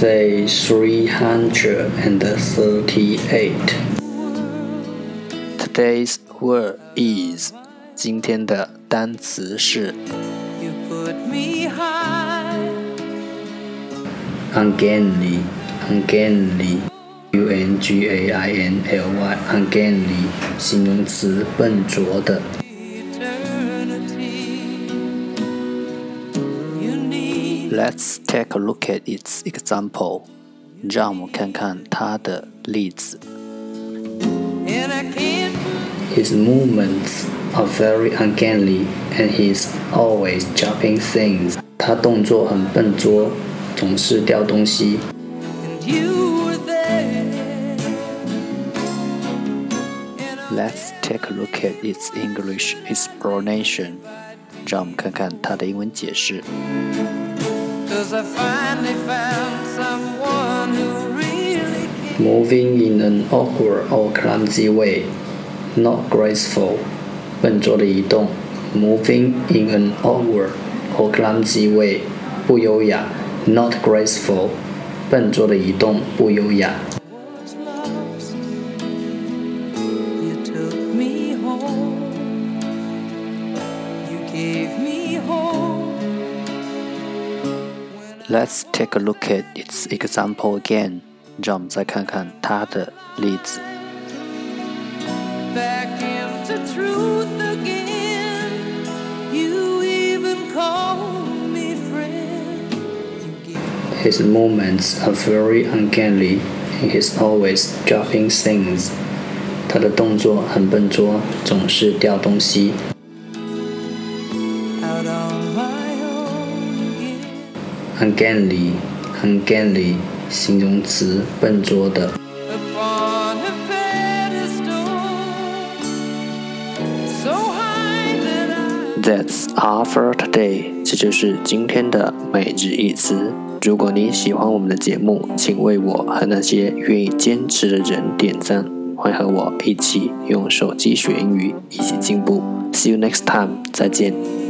Day three hundred and thirty-eight. Today's word is 今天的单词是 ungainly, ungainly, u n g a i n l y, ungainly 形容词笨拙的。 Let's take a look at its example. 让我们看看它的例子。His movements are very ungainly, and he's always dropping things. 他动作很笨拙，总是掉东西。Let's take a look at its English explanation. 让我们看看它的英文解释。 Moving in an awkward or clumsy way, not graceful. 笨拙的移动。Moving in an awkward or clumsy way, 不优雅。Not graceful. 笨拙的移动，不优雅。 Let's take a look at its example again. 让我们再看看它的例子。His movements are very ungainly, and he's always dropping things. 他的动作很笨拙，总是掉东西。 Ungainly, ungainly 形容词，笨拙的。That's all for today，这就是今天的每日一词。如果你喜欢我们的节目，请为我和那些愿意坚持的人点赞。欢迎和我一起用手机学英语，一起进步。See you next time，再见。